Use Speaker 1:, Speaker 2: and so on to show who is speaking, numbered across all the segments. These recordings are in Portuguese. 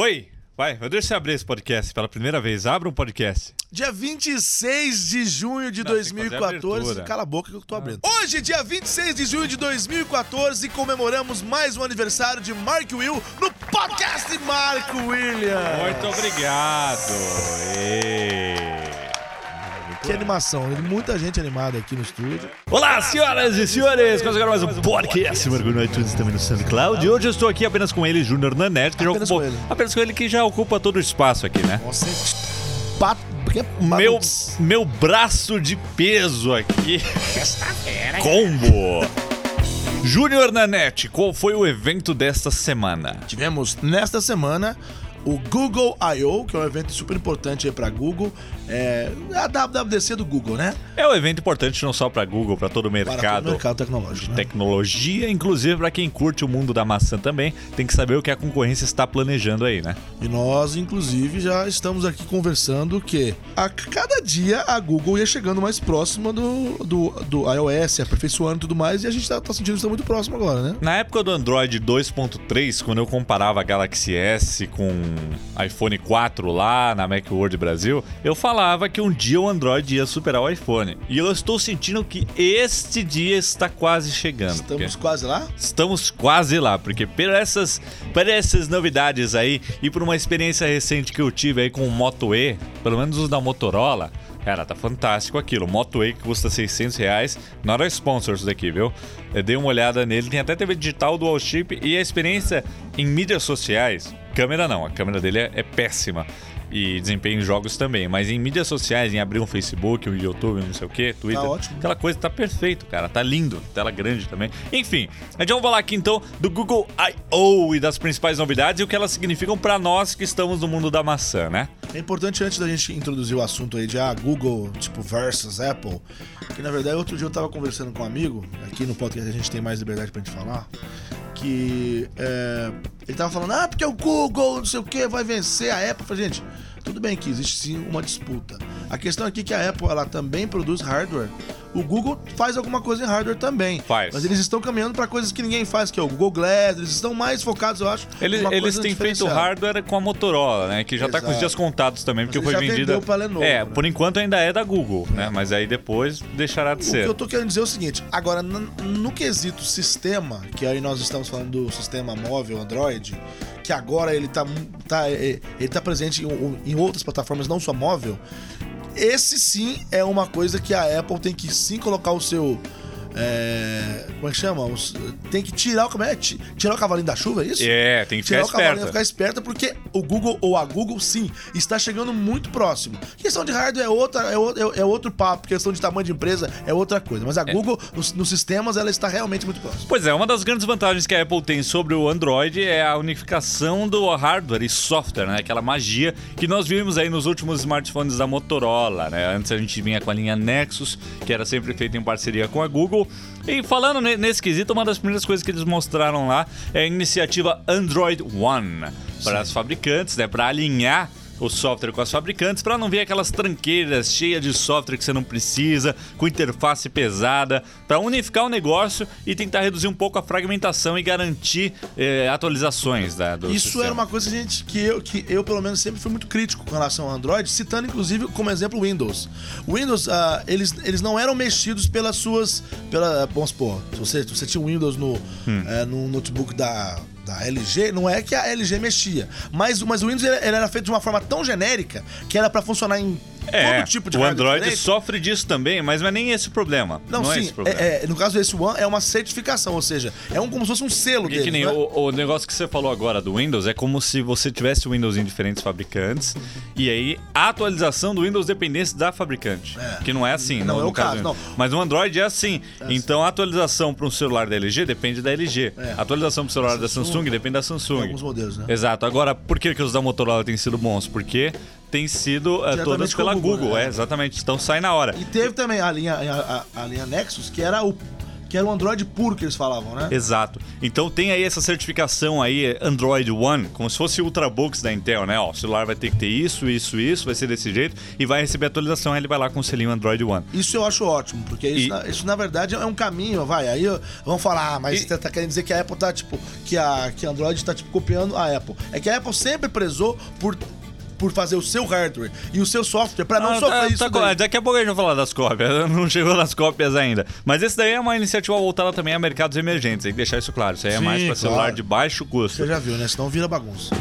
Speaker 1: Oi, vai, eu abrir esse podcast pela primeira vez. Abra um podcast.
Speaker 2: Dia 26 de junho de
Speaker 1: Não, tem que fazer a
Speaker 2: 2014.
Speaker 1: abertura.
Speaker 2: Cala a boca que eu tô abrindo. Hoje, dia 26 de junho de 2014, comemoramos mais um aniversário de Mark Will no podcast Mark Williams.
Speaker 1: Muito obrigado. Ê.
Speaker 2: Que animação, muita gente animada aqui no estúdio.
Speaker 1: Olá, senhoras e senhores! Começa agora mais um podcast. Mergulho no iTunes também no SoundCloud. E hoje eu estou aqui apenas com ele, Júnior Nanete, que já
Speaker 2: Apenas
Speaker 1: ocupou.
Speaker 2: com ele.
Speaker 1: Apenas com ele que já ocupa todo o espaço aqui, né?
Speaker 2: Nossa,
Speaker 1: Meu, meu braço de peso aqui. Combo! Júnior Nanete, qual foi o evento desta semana?
Speaker 2: Tivemos nesta semana o Google I.O., que é um evento super importante pra Google. É a WWDC do Google, né?
Speaker 1: É um evento importante não só para Google, para todo o
Speaker 2: Para todo
Speaker 1: mercado.
Speaker 2: o mercado tecnológico. né?
Speaker 1: Tecnologia, inclusive para quem curte o mundo da maçã também, tem que saber o que a concorrência está planejando aí, né?
Speaker 2: E nós, inclusive, já estamos aqui conversando que a cada dia a Google ia chegando mais próxima do, do, do iOS, aperfeiçoando e tudo mais, e a gente tá, tá sentindo que está muito próximo agora, né?
Speaker 1: Na época do Android 2.3, quando eu comparava Galaxy S com iPhone 4 lá na Macworld Brasil, eu falava que um dia o Android ia superar o iPhone. E eu estou sentindo que este dia está quase chegando.
Speaker 2: Estamos
Speaker 1: porque
Speaker 2: quase lá?
Speaker 1: Estamos quase lá, porque por essas, por essas novidades aí e por uma experiência recente que eu tive aí com o Moto E, pelo menos os da Motorola, cara, tá fantástico aquilo. Moto E que custa 600 reais, não era sponsor isso daqui, viu? Eu dei uma olhada nele, tem até TV digital, dual chip e a experiência em mídias sociais. Câmera não, a câmera dele é, é péssima. E desempenho em jogos também, mas em mídias sociais, em abrir um Facebook, um YouTube, não sei o que, Twitter,
Speaker 2: ótimo.
Speaker 1: aquela coisa tá perfeito, cara, tá lindo, tela grande também. Enfim, a gente vai falar aqui então do Google I.O. e das principais novidades e o que elas significam pra nós que estamos no mundo da maçã, né?
Speaker 2: É importante, antes da gente introduzir o assunto aí de ah, Google, tipo, versus Apple, que na verdade outro dia eu tava conversando com um amigo, aqui no podcast a gente tem mais liberdade pra gente falar, que é, ele tava falando, ah, porque o Google, não sei o que, vai vencer a Apple. Falei, gente, tudo bem que existe sim uma disputa. A questão aqui é que a Apple, ela também produz hardware. O Google faz alguma coisa em hardware também.
Speaker 1: Faz.
Speaker 2: Mas eles estão caminhando pra coisas que ninguém faz, que é o Google Glass. Eles estão mais focados, eu acho.
Speaker 1: Eles, eles têm feito hardware com a Motorola, né? Que já tá com os
Speaker 2: Exato.
Speaker 1: dias contados também, porque foi vendida.
Speaker 2: vendeu pra Lenovo,
Speaker 1: é,
Speaker 2: né?
Speaker 1: por enquanto ainda é da Google, né? Mas aí depois deixará de
Speaker 2: O que
Speaker 1: ser.
Speaker 2: eu tô querendo dizer é o seguinte: agora, no, quesito sistema, que aí nós estamos falando do sistema móvel Android, que agora ele tá, tá, é, ele tá presente em, em outras plataformas, não só móvel. Esse sim é uma coisa que a Apple tem que sim colocar o seu. É, como é que chama? Os- tem que tirar o, é? Ti- tirar o cavalinho da chuva, é isso?
Speaker 1: É, tem que
Speaker 2: Tirar
Speaker 1: ficar
Speaker 2: o cavalinho,
Speaker 1: esperto.
Speaker 2: ficar esperta, porque o Google ou a Google, sim, está chegando muito próximo. Questão de hardware é, outra, é, o- é- é outro papo, questão de tamanho de empresa é outra coisa. Mas a Google, nos, nos sistemas, ela está realmente muito próxima.
Speaker 1: Pois é, uma das grandes vantagens que a Apple tem sobre o Android é a unificação do hardware e software, né? Aquela magia que nós vimos aí nos últimos smartphones da Motorola, né? Antes a gente vinha com a linha Nexus, que era sempre feita em parceria com a Google. E falando ne- nesse quesito, uma das primeiras coisas que eles mostraram lá é a iniciativa Android One para as fabricantes, né? Para alinhar o software com as fabricantes para não ver aquelas tranqueiras cheias de software que você não precisa, com interface pesada, para unificar o negócio e tentar reduzir um pouco a fragmentação e garantir eh, atualizações da, do
Speaker 2: Isso
Speaker 1: sistema.
Speaker 2: era uma coisa gente, que, eu, que eu, pelo menos, sempre fui muito crítico com relação ao Android, citando inclusive como exemplo o Windows. O Windows, ah, eles, eles não eram mexidos pelas suas. Pela, vamos supor, se você, se você tinha um Windows no,
Speaker 1: Hum.
Speaker 2: eh, no notebook da. Da LG, não é que a LG mexia, mas, mas o Windows ele, ele era feito de uma forma tão genérica que era pra funcionar em
Speaker 1: É,
Speaker 2: todo tipo de
Speaker 1: o Android
Speaker 2: diferente.
Speaker 1: sofre disso também, mas não é nem esse o problema.
Speaker 2: Não,
Speaker 1: Não, é
Speaker 2: sim,
Speaker 1: esse o problema.
Speaker 2: é- é, no caso desse One é uma certificação, ou seja, é um como se fosse um selo
Speaker 1: Porque
Speaker 2: dele.
Speaker 1: que nem o, o negócio que você falou agora do Windows é como se você tivesse o Windows em diferentes fabricantes e aí a atualização do Windows dependesse da fabricante.
Speaker 2: É.
Speaker 1: Que não é assim,
Speaker 2: Não
Speaker 1: no,
Speaker 2: é
Speaker 1: no
Speaker 2: caso, não.
Speaker 1: Mas o Android é assim. então a atualização para um celular da LG depende da LG.
Speaker 2: É.
Speaker 1: A atualização para o celular da
Speaker 2: Samsung,
Speaker 1: Samsung depende da Samsung.
Speaker 2: Tem alguns modelos, né?
Speaker 1: Exato. Agora, por que, que os da Motorola têm sido bons? Porque têm sido
Speaker 2: Diretamente
Speaker 1: todas pela
Speaker 2: Google,
Speaker 1: Google,
Speaker 2: né?
Speaker 1: é, exatamente. Então sai na hora.
Speaker 2: E teve também a linha, a, a- linha Nexus, que era o. que era o Android puro que eles falavam, né?
Speaker 1: Exato. Então tem aí essa certificação aí, Android One, como se fosse o Ultrabooks da Intel, né? Ó, o celular vai ter que ter isso, isso, isso, vai ser desse jeito, e vai receber atualização, aí ele vai lá com o selinho Android One.
Speaker 2: Isso eu acho ótimo, porque isso,
Speaker 1: E-
Speaker 2: na, isso na verdade é um caminho, vai. Aí vamos falar, ah, mas
Speaker 1: E-
Speaker 2: você tá querendo dizer que a Apple tá, tipo, que a, que a Android tá, tipo, copiando a Apple. É que a Apple sempre prezou por, por fazer o seu hardware e o seu software pra não
Speaker 1: Ah,
Speaker 2: sofrer
Speaker 1: tá-
Speaker 2: isso.
Speaker 1: tá- daqui a pouco a gente vai falar das cópias, não chegou nas cópias ainda. Mas esse daí é uma iniciativa voltada também a mercados emergentes, tem que deixar isso claro. Isso aí é
Speaker 2: Sim,
Speaker 1: mais para celular
Speaker 2: claro.
Speaker 1: de baixo custo.
Speaker 2: Você já viu, né? Senão vira bagunça.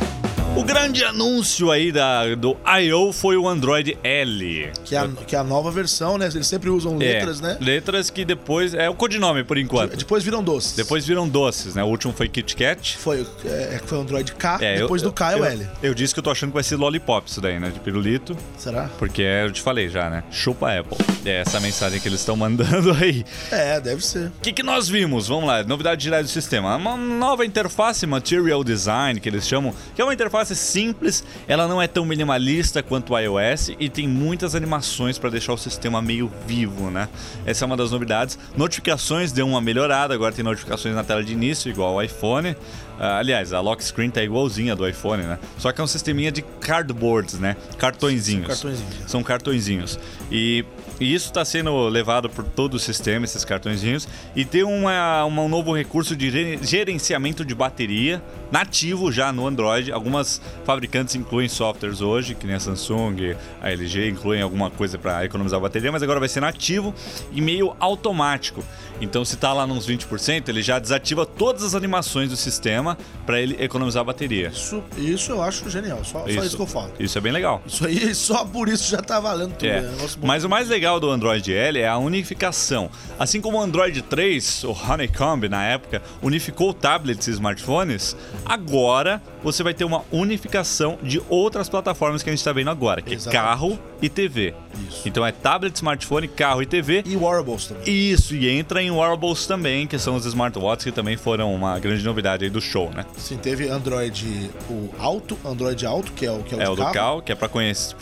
Speaker 1: O grande anúncio aí da, do I.O. foi o Android L.
Speaker 2: Que é, a, que é a nova versão, né? Eles sempre usam letras,
Speaker 1: é,
Speaker 2: né?
Speaker 1: Letras que depois. É o codinome por enquanto.
Speaker 2: Depois viram doces.
Speaker 1: Depois viram doces, né? O último foi Kit Kat.
Speaker 2: Foi, é, foi o Android K,
Speaker 1: É,
Speaker 2: depois
Speaker 1: eu-
Speaker 2: do K é
Speaker 1: eu,
Speaker 2: o L.
Speaker 1: Eu disse que eu tô achando que vai ser Lollipop isso daí, né? De pirulito.
Speaker 2: Será?
Speaker 1: Porque é, eu te falei já, né? Chupa Apple. É essa mensagem que eles estão mandando aí.
Speaker 2: É, deve ser.
Speaker 1: O que, que nós vimos? Vamos lá, novidade geral do sistema. Uma nova interface Material Design, que eles chamam, que é uma interface simples, ela não é tão minimalista quanto o iOS e tem muitas animações para deixar o sistema meio vivo, né? Essa é uma das novidades. Notificações deu uma melhorada, agora tem notificações na tela de início, igual ao iPhone. Ah, aliás, a lock screen tá igualzinha do iPhone, né? Só que é um sisteminha de cardboards, né? Cartõezinhos.
Speaker 2: Cartõezinhos.
Speaker 1: São cartõezinhos. E, e isso está sendo levado por todo o sistema, esses cartõezinhos. E tem uma, uma- um novo recurso de gere- gerenciamento de bateria nativo já no Android. Algumas fabricantes incluem softwares hoje, que nem a Samsung, a LG, incluem alguma coisa para economizar bateria, mas agora vai ser nativo e meio automático. Então, se está lá nos 20%, ele já desativa todas as animações do sistema para ele economizar bateria.
Speaker 2: Isso, isso eu acho genial. Só só isso, que eu falo.
Speaker 1: Isso é bem legal.
Speaker 2: Isso aí, só por isso já tá valendo tudo.
Speaker 1: É.
Speaker 2: bom.
Speaker 1: Mas o mais legal do Android L é a unificação. Assim como o Android 3, o Honeycomb na época, unificou tablets e smartphones, agora você vai ter uma unificação de outras plataformas que a gente está vendo agora, que é
Speaker 2: Exatamente.
Speaker 1: carro e TV.
Speaker 2: Isso.
Speaker 1: Então é tablet, smartphone, carro e TV.
Speaker 2: E wearables também.
Speaker 1: Isso, e entra em wearables também, que são os smartwatches que também foram uma grande novidade aí do show, né?
Speaker 2: Sim, teve Android o Alto, Android Alto, que é o que é o,
Speaker 1: É o do
Speaker 2: carro,
Speaker 1: carro, que é para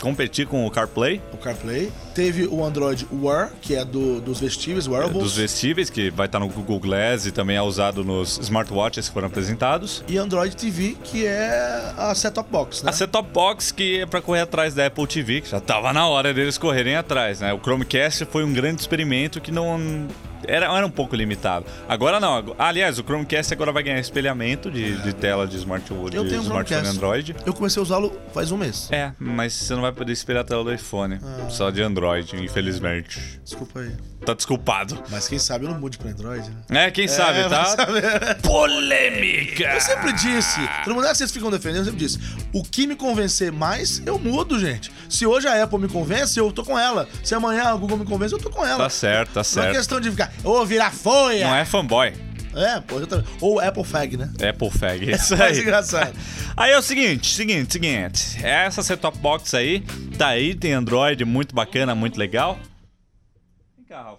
Speaker 1: competir com o CarPlay.
Speaker 2: o CarPlay. Teve o Android Wear, que é do, dos vestíveis, wearables.
Speaker 1: dos vestíveis, que vai estar no Google Glass e também é usado nos smartwatches que foram apresentados.
Speaker 2: E Android TV, que é a set-top box, né?
Speaker 1: A set-top box que é para correr atrás da Apple TV, que já tava na hora deles correrem atrás, né? O Chromecast foi um grande experimento que não era, era um pouco limitado. Agora não. Aliás, o Chromecast agora vai ganhar espelhamento de, de tela de, smart, de
Speaker 2: Eu tenho um
Speaker 1: smartphone
Speaker 2: Chromecast.
Speaker 1: Android.
Speaker 2: Eu comecei a usá-lo faz um mês.
Speaker 1: É, mas você não vai poder espelhar a tela do iPhone,
Speaker 2: Ah.
Speaker 1: só de Android, infelizmente.
Speaker 2: Desculpa aí.
Speaker 1: Tá desculpado.
Speaker 2: Mas quem sabe eu não mude pra Android, né?
Speaker 1: É, quem sabe,
Speaker 2: É,
Speaker 1: tá?
Speaker 2: saber.
Speaker 1: Polêmica!
Speaker 2: Eu sempre disse, todo mundo é que vocês ficam defendendo, eu sempre disse, o que me convencer mais, eu mudo, gente. Se hoje a Apple me convence, eu tô com ela. Se amanhã a Google me convence, eu tô com ela.
Speaker 1: Tá certo, tá
Speaker 2: Não é
Speaker 1: certo.
Speaker 2: questão de ficar, ô, virar folha.
Speaker 1: Não é fanboy.
Speaker 2: É, pô, também. Ou Apple Fag, né?
Speaker 1: Apple Fag, isso
Speaker 2: É mais
Speaker 1: aí.
Speaker 2: engraçado.
Speaker 1: Aí é o seguinte, seguinte, seguinte. Essa set-top box aí, tá aí, tem Android muito bacana, muito legal. Vem cá, Ralph.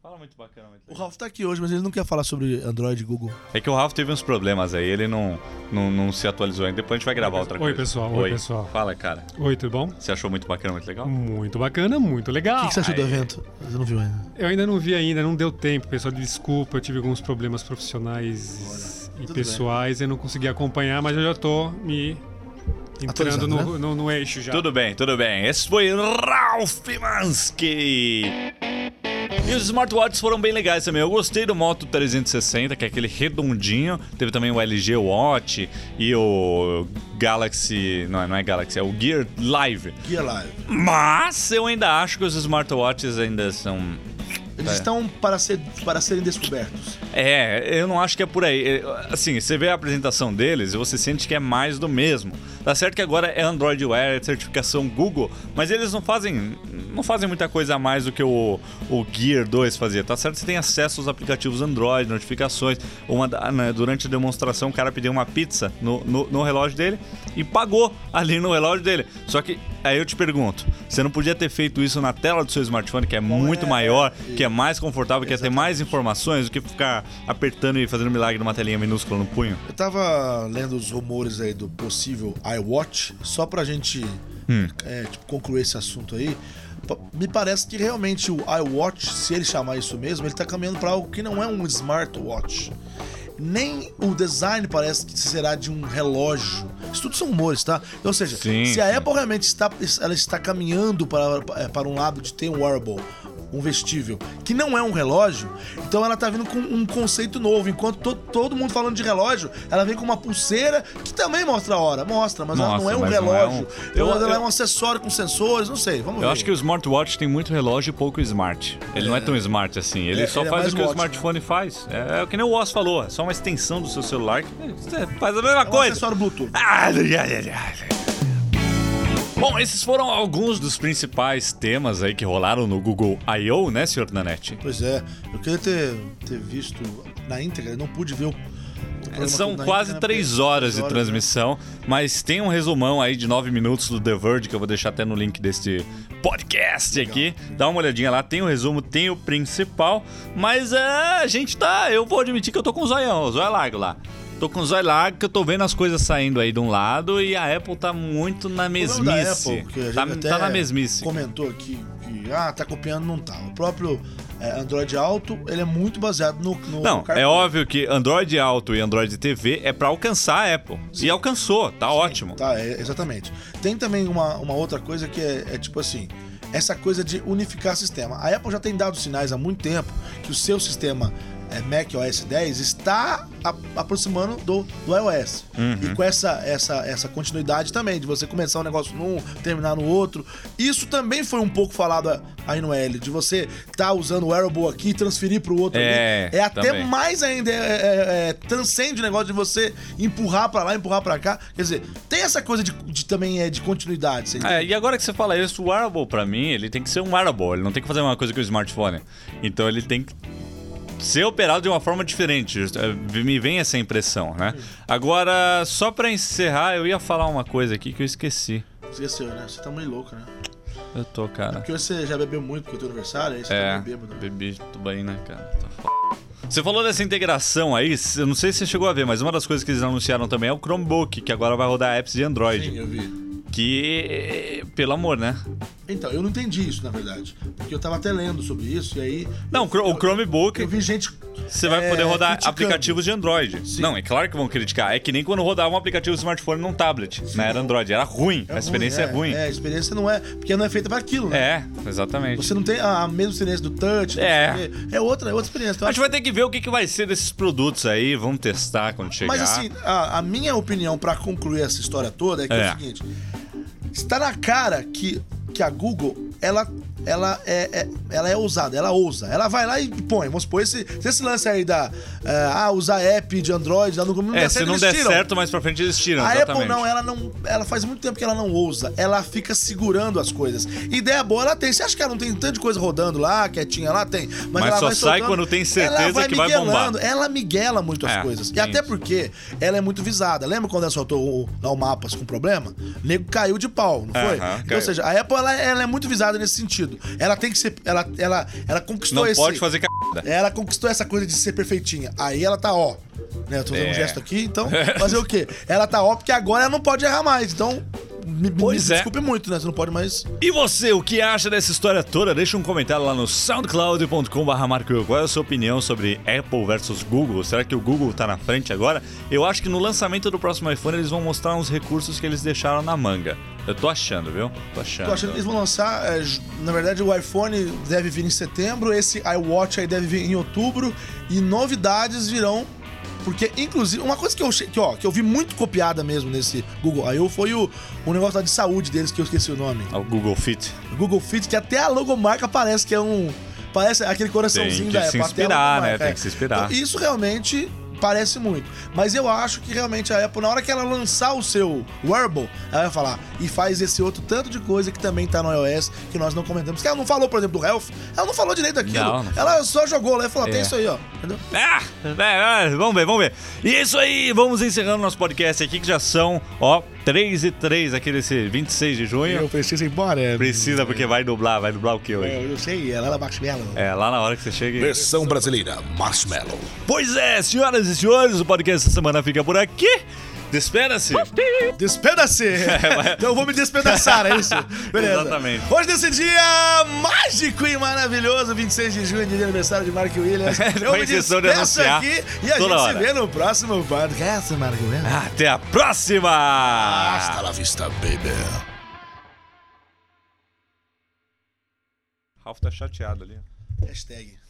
Speaker 1: Fala muito bacana, muito
Speaker 2: O
Speaker 1: legal.
Speaker 2: Ralph tá aqui hoje, mas ele não quer falar sobre Android e Google.
Speaker 1: É que o Ralph teve uns problemas aí, ele não, não, não se atualizou ainda. Depois a gente vai gravar outra
Speaker 3: Oi,
Speaker 1: coisa.
Speaker 3: pessoal. Oi, pessoal.
Speaker 1: Fala, cara.
Speaker 3: Oi, tudo bom?
Speaker 1: Você achou muito bacana, muito legal?
Speaker 3: Muito bacana, muito legal.
Speaker 2: O que, que você achou do evento? Você não viu ainda.
Speaker 3: Eu ainda não vi ainda, não deu tempo, pessoal. Desculpa, eu tive alguns problemas profissionais e
Speaker 2: tudo
Speaker 3: pessoais, eu não consegui acompanhar, mas eu já tô me entrando no,
Speaker 2: né?
Speaker 3: no, no eixo já.
Speaker 1: Tudo bem, tudo bem. Esse foi Ralph Mansky. E os smartwatches foram bem legais também. Eu gostei do Moto 360, que é aquele redondinho. Teve também o LG Watch e o Galaxy. Não, não é Galaxy, é o Gear Live.
Speaker 2: Gear Live.
Speaker 1: Mas eu ainda acho que os smartwatches ainda são.
Speaker 2: Eles
Speaker 1: É.
Speaker 2: estão para, ser, para serem descobertos.
Speaker 1: É, eu não acho que é por aí. É, Assim, você vê a apresentação deles e você sente que é mais do mesmo. Tá certo que agora é Android Wear, é certificação Google, mas eles não fazem não fazem muita coisa a mais do que o, o Gear 2 fazia. Tá certo que você tem acesso aos aplicativos Android, notificações. Uma, né, durante a demonstração, o cara pediu uma pizza no, no, no relógio dele e pagou ali no relógio dele. Só que aí eu te pergunto, você não podia ter feito isso na tela do seu smartphone, que é muito
Speaker 2: é,
Speaker 1: maior,
Speaker 2: é,
Speaker 1: que é mais confortável, que é ter mais informações do que ficar apertando e fazendo milagre numa telinha minúscula no punho?
Speaker 2: Eu tava lendo os rumores aí do possível iWatch, só pra gente
Speaker 1: Hum.
Speaker 2: é, tipo, concluir esse assunto aí. Me parece que realmente o iWatch, se ele chamar isso mesmo, ele tá caminhando para algo que não é um smartwatch. Nem o design parece que será de um relógio. Isso tudo são rumores, tá? Ou seja,
Speaker 1: Sim,
Speaker 2: se a
Speaker 1: sim.
Speaker 2: Apple realmente está, ela está caminhando para, eh, para um lado de ter um wearable, um vestível, que não é um relógio, então ela tá vindo com um conceito novo. Enquanto to- todo mundo falando de relógio, ela vem com uma pulseira que também mostra a hora. Mostra, mas ela não
Speaker 1: Mostra,
Speaker 2: é um
Speaker 1: não é
Speaker 2: relógio.
Speaker 1: um-
Speaker 2: Eu,
Speaker 1: Eu-
Speaker 2: ela é
Speaker 1: eu-
Speaker 2: um acessório com sensores, não sei. Vamos ver.
Speaker 1: Eu acho que o smartwatch tem muito relógio e pouco smart. Ele não é tão smart assim. Ele
Speaker 2: É,
Speaker 1: só
Speaker 2: ele é
Speaker 1: faz o que o
Speaker 2: watch, né?
Speaker 1: smartphone faz. É, é o que nem o Oz falou. É só uma extensão do seu celular que é, faz a mesma
Speaker 2: é um
Speaker 1: coisa.
Speaker 2: acessório Bluetooth.
Speaker 1: Ah. Bom, esses foram alguns dos principais temas aí que rolaram no Google I.O., né, senhor Nanete?
Speaker 2: Pois é, eu queria ter, ter visto na íntegra, não pude ver o.
Speaker 1: São quase
Speaker 2: íntegra,
Speaker 1: três horas de
Speaker 2: três
Speaker 1: transmissão, mas tem um resumão aí de nove minutos do The Verge, que eu vou deixar até no link deste podcast aqui. Dá uma olhadinha lá, tem o resumo, tem o principal, mas é, a gente tá. Eu vou admitir que eu tô com o zoião, o zóio largo lá. Tô com o zóio largo, que eu tô vendo as coisas saindo aí de um lado e a Apple tá muito na mesmice.
Speaker 2: Apple,
Speaker 1: tá, tá na mesmice.
Speaker 2: Comentou aqui que ah, tá copiando, não tá. O próprio é, Android Auto, ele é muito baseado no. no
Speaker 1: Não, é óbvio que Android Auto e Android TV é pra alcançar a Apple. E alcançou, tá ótimo.
Speaker 2: Tá, é, exatamente. Tem também uma, uma outra coisa que é, é tipo assim. Essa coisa de unificar sistema. A Apple já tem dado sinais há muito tempo que o seu sistema é, Mac OS 10 está a- aproximando do, do iOS. E com essa, essa, essa continuidade também, de você começar um negócio num, terminar no outro. Isso também foi um pouco falado aí no L, de você tá usando o wearable aqui e transferir pro outro
Speaker 1: É,
Speaker 2: ali. É até
Speaker 1: também.
Speaker 2: mais ainda, é, é, é, transcende o negócio de você empurrar pra lá, empurrar pra cá. Quer dizer, tem essa coisa de, de também é de continuidade.
Speaker 1: É, e agora que você fala isso, o wearable pra mim, ele tem que ser um wearable, ele não tem que fazer uma coisa com o smartphone. Então ele tem que ser operado de uma forma diferente. É, Me vem essa impressão, né? Agora, só pra encerrar, eu ia falar uma coisa aqui que eu esqueci.
Speaker 2: Esqueceu, né? Você tá meio louco, né?
Speaker 1: Eu tô, cara.
Speaker 2: Porque você já bebeu muito porque é teu aniversário, aí você
Speaker 1: É,
Speaker 2: tá bêbado.
Speaker 1: bebi tubaína, cara. Tá f... Você falou dessa integração aí, eu não sei se você chegou a ver, mas uma das coisas que eles anunciaram também é o Chromebook, que agora vai rodar apps de Android.
Speaker 2: Sim, eu vi.
Speaker 1: Que, pelo amor, né?
Speaker 2: Então, eu não entendi isso, na verdade. Porque eu tava até lendo sobre isso e aí.
Speaker 1: Não, o Chr- o Chromebook,
Speaker 2: Eu vi gente.
Speaker 1: você vai
Speaker 2: é,
Speaker 1: poder rodar
Speaker 2: criticando.
Speaker 1: aplicativos de Android.
Speaker 2: Sim.
Speaker 1: Não, é claro que vão criticar. É que nem quando rodava um aplicativo de smartphone num tablet. Não era Android, era ruim.
Speaker 2: é
Speaker 1: a experiência é, ruim.
Speaker 2: É, a experiência não é. Porque não é feita para aquilo, né?
Speaker 1: É, exatamente.
Speaker 2: Você não tem a mesma experiência do touch.
Speaker 1: É.
Speaker 2: É outra, é outra experiência. Então,
Speaker 1: A gente vai ter que ver o que, que vai ser desses produtos aí. Vamos testar quando chegar.
Speaker 2: Mas assim, a, a minha opinião pra concluir essa história toda é que é,
Speaker 1: É.
Speaker 2: o seguinte: está na cara que, que a Google ela, ela, é, é- ela é ousada, ela ousa. Ela vai lá e põe. Vamos supor, esse, se esse lance aí da. é, ah, usar app de Android lá no Google não
Speaker 1: é,
Speaker 2: der
Speaker 1: se
Speaker 2: certo,
Speaker 1: não der
Speaker 2: tiram.
Speaker 1: certo, mais pra frente eles tiram.
Speaker 2: A
Speaker 1: exatamente.
Speaker 2: Apple não, ela não. Ela faz muito tempo que ela não ousa. Ela fica segurando as coisas. Ideia boa ela tem. Você acha que ela não tem tanta coisa rodando lá, quietinha lá? Tem. Mas,
Speaker 1: Mas
Speaker 2: ela
Speaker 1: só
Speaker 2: vai
Speaker 1: sai
Speaker 2: soltando.
Speaker 1: quando tem certeza
Speaker 2: ela vai
Speaker 1: que vai bombar.
Speaker 2: Ela miguela muito as
Speaker 1: É,
Speaker 2: coisas. E até
Speaker 1: isso.
Speaker 2: porque ela é muito visada. Lembra quando ela soltou o, lá o mapas com problema? O nego caiu de pau, não foi?
Speaker 1: Aham,
Speaker 2: então,
Speaker 1: caiu.
Speaker 2: ou seja, a Apple ela, ela é muito visada nesse sentido. Ela tem que ser. Ela, ela, ela conquistou
Speaker 1: Não
Speaker 2: esse.
Speaker 1: pode fazer cagada.
Speaker 2: Ela conquistou essa coisa de ser perfeitinha. Aí ela tá ó. Né, eu tô fazendo
Speaker 1: É.
Speaker 2: um gesto aqui, então. Fazer o quê? Ela tá ó porque agora ela não pode errar mais. Então. Me, me
Speaker 1: Pois é.
Speaker 2: desculpe muito, né? Você não pode mais.
Speaker 1: E você, o que acha dessa história toda? Deixa um comentário lá no soundcloud.com.br Marco. Qual é a sua opinião sobre Apple versus Google? Será que o Google tá na frente agora? Eu acho que no lançamento do próximo iPhone eles vão mostrar uns recursos que eles deixaram na manga. Eu tô achando, viu? Tô achando.
Speaker 2: Tô achando que eles vão lançar. é, na verdade, o iPhone deve vir em setembro, esse iWatch aí deve vir em outubro. E novidades virão. Porque, inclusive, uma coisa que eu, que, ó, que eu vi muito copiada mesmo nesse Google I.O. foi o, o negócio lá de saúde deles, que eu esqueci o nome.
Speaker 1: O Google Fit.
Speaker 2: Google Fit, que até a logomarca parece que é um. Parece aquele coraçãozinho
Speaker 1: Tem que
Speaker 2: da
Speaker 1: se
Speaker 2: Apple. até a
Speaker 1: inspirar, né? Tem que se inspirar.
Speaker 2: Então, isso realmente parece muito. Mas eu acho que realmente a Apple, na hora que ela lançar o seu wearable, ela vai falar e faz esse outro tanto de coisa que também tá no iOS, que nós não comentamos. Que ela não falou, por exemplo, do Health. Ela não falou direito daquilo.
Speaker 1: Não, não
Speaker 2: ela só jogou lá e falou: tem
Speaker 1: É.
Speaker 2: isso aí, ó. Entendeu?
Speaker 1: Ah, é, é, vamos ver, vamos ver. E é isso aí, vamos encerrando nosso podcast aqui, que já são, ó, 3 e 3 aqui desse 26 de junho.
Speaker 2: preciso ir embora. é.
Speaker 1: Precisa, porque vai dublar, vai dublar o que hoje?
Speaker 2: Eu sei, ela era Marshmallow.
Speaker 1: É, lá na hora que você chega.
Speaker 4: Versão brasileira, Marshmallow.
Speaker 1: Pois é, senhoras e senhores, o podcast essa semana fica por aqui. Despeda-se!
Speaker 2: Despeda-se! então eu vou me despedaçar, é isso? Beleza.
Speaker 1: Exatamente.
Speaker 2: Hoje nesse dia mágico e maravilhoso, 26 de junho, dia de aniversário de Mark Williams. Eu me despeço aqui e a gente
Speaker 1: hora.
Speaker 2: se vê no próximo podcast, Mark Williams.
Speaker 1: Até a próxima!
Speaker 2: Hasta la vista, baby.
Speaker 1: Ralph tá chateado ali.
Speaker 2: Hashtag.